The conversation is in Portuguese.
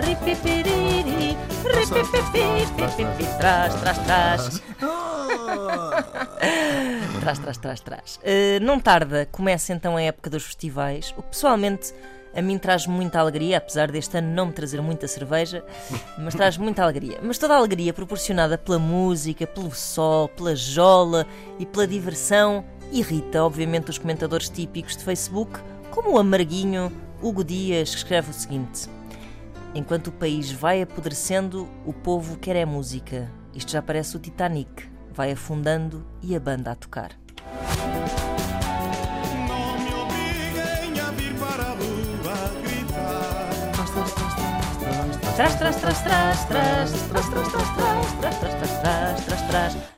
Ripipipiriri, ripipipipipipip, Trás, trás, trás. Trás, trás, trás, trás. Eh, não tarda, começa então a época dos festivais, o que pessoalmente a mim traz muita alegria, apesar deste ano não me trazer muita cerveja, mas traz muita alegria. Mas toda a alegria proporcionada pela música, pelo sol, pela jola e pela diversão irrita, obviamente, os comentadores típicos de Facebook, como o amarguinho Hugo Dias, que escreve o seguinte: Enquanto o país vai apodrecendo, o povo quer é música. Isto já parece o Titanic, vai afundando e a banda a tocar. Não me obriguem a vir para a rua gritar. Trás, trás, trás, trás, trás, trás, trás, trás, trás, trás, trás, trás, trás, trás, trás.